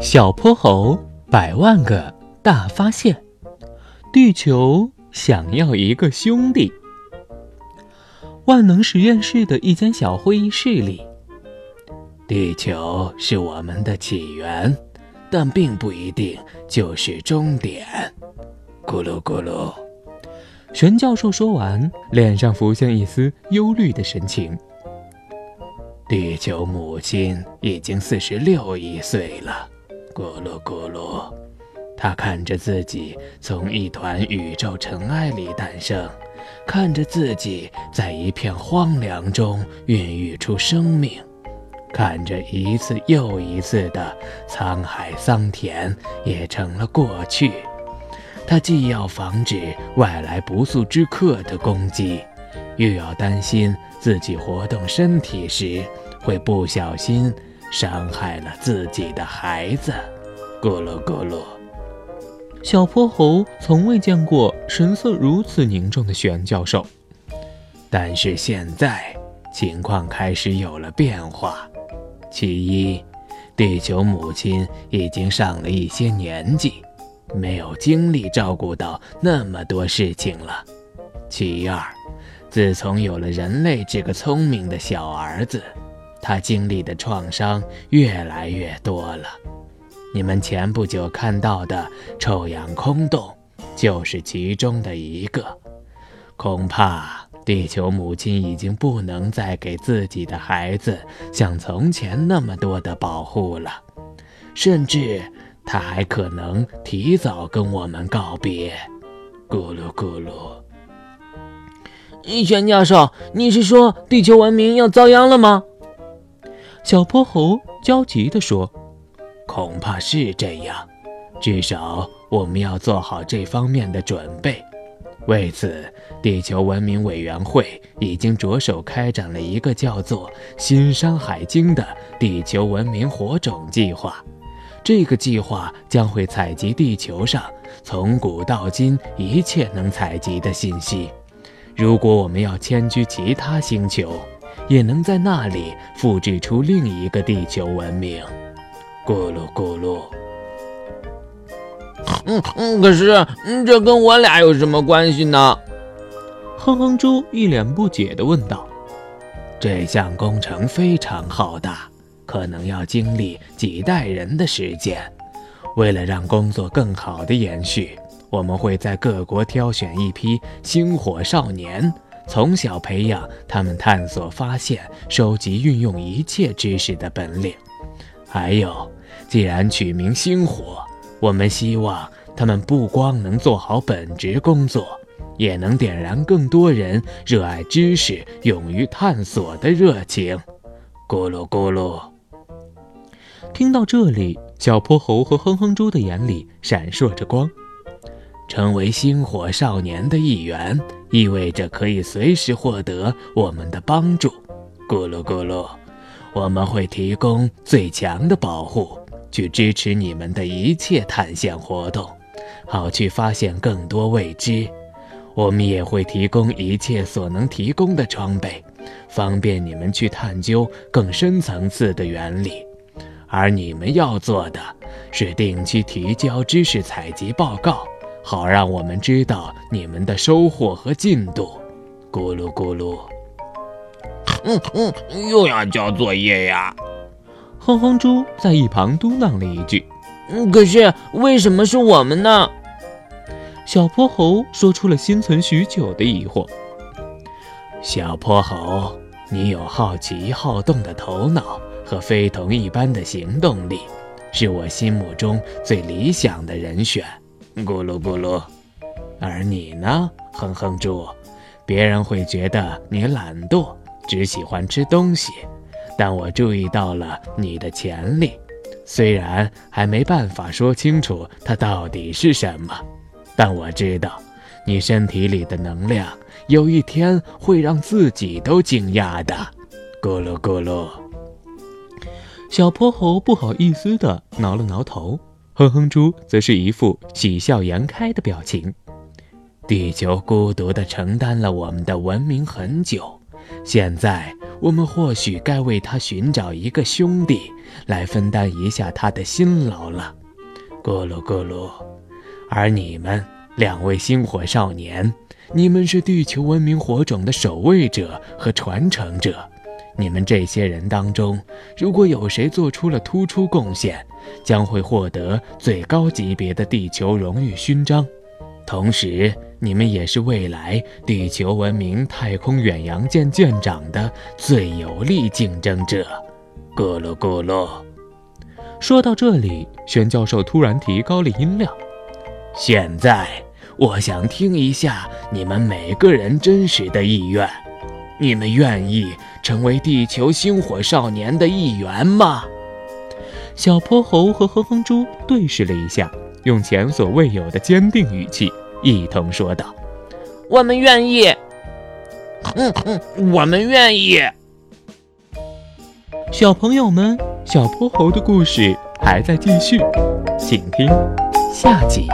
小泼猴百万个大发现，地球想要一个兄弟。万能实验室的一间小会议室里，地球是我们的起源，但并不一定就是终点。咕噜咕噜，玄教授说完，脸上浮现一丝忧虑的神情。地球母亲已经四十六亿岁了。咕噜咕噜，他看着自己从一团宇宙尘埃里诞生，看着自己在一片荒凉中孕育出生命，看着一次又一次的沧海桑田也成了过去。他既要防止外来不速之客的攻击，又要担心自己活动身体时会不小心。伤害了自己的孩子，咕噜咕噜。小泼猴从未见过神色如此凝重的玄教授，但是现在情况开始有了变化。其一，地球母亲已经上了一些年纪，没有精力照顾到那么多事情了；其二，自从有了人类这个聪明的小儿子。他经历的创伤越来越多了，你们前不久看到的臭氧空洞就是其中的一个。恐怕地球母亲已经不能再给自己的孩子像从前那么多的保护了，甚至他还可能提早跟我们告别。咕噜咕噜。一玄教授，你是说地球文明要遭殃了吗？小泼猴焦急地说：“恐怕是这样，至少我们要做好这方面的准备。为此，地球文明委员会已经着手开展了一个叫做‘新山海经’的地球文明火种计划。这个计划将会采集地球上从古到今一切能采集的信息。如果我们要迁居其他星球，”也能在那里复制出另一个地球文明，咕噜咕噜。嗯嗯，可是这跟我俩有什么关系呢？哼哼猪一脸不解地问道。这项工程非常浩大，可能要经历几代人的时间。为了让工作更好的延续，我们会在各国挑选一批星火少年。从小培养他们探索、发现、收集、运用一切知识的本领。还有，既然取名“星火”，我们希望他们不光能做好本职工作，也能点燃更多人热爱知识、勇于探索的热情。咕噜咕噜。听到这里，小泼猴和哼哼猪的眼里闪烁着光。成为星火少年的一员，意味着可以随时获得我们的帮助。咕噜咕噜，我们会提供最强的保护，去支持你们的一切探险活动，好去发现更多未知。我们也会提供一切所能提供的装备，方便你们去探究更深层次的原理。而你们要做的是定期提交知识采集报告。好让我们知道你们的收获和进度，咕噜咕噜。嗯嗯，又要交作业呀？哼哼猪在一旁嘟囔了一句。嗯，可是为什么是我们呢？小泼猴说出了心存许久的疑惑。小泼猴，你有好奇好动的头脑和非同一般的行动力，是我心目中最理想的人选。咕噜咕噜，而你呢，哼哼猪？别人会觉得你懒惰，只喜欢吃东西，但我注意到了你的潜力。虽然还没办法说清楚它到底是什么，但我知道，你身体里的能量有一天会让自己都惊讶的。咕噜咕噜，小泼猴不好意思地挠了挠头。哼哼猪则是一副喜笑颜开的表情。地球孤独地承担了我们的文明很久，现在我们或许该为他寻找一个兄弟，来分担一下他的辛劳了。咕噜咕噜。而你们两位星火少年，你们是地球文明火种的守卫者和传承者。你们这些人当中，如果有谁做出了突出贡献，将会获得最高级别的地球荣誉勋章。同时，你们也是未来地球文明太空远洋舰舰长的最有力竞争者。咕噜咕噜。说到这里，玄教授突然提高了音量。现在，我想听一下你们每个人真实的意愿。你们愿意成为地球星火少年的一员吗？小泼猴和哼哼猪对视了一下，用前所未有的坚定语气一同说道：“我们愿意。”“嗯嗯，我们愿意。”小朋友们，小泼猴的故事还在继续，请听下集。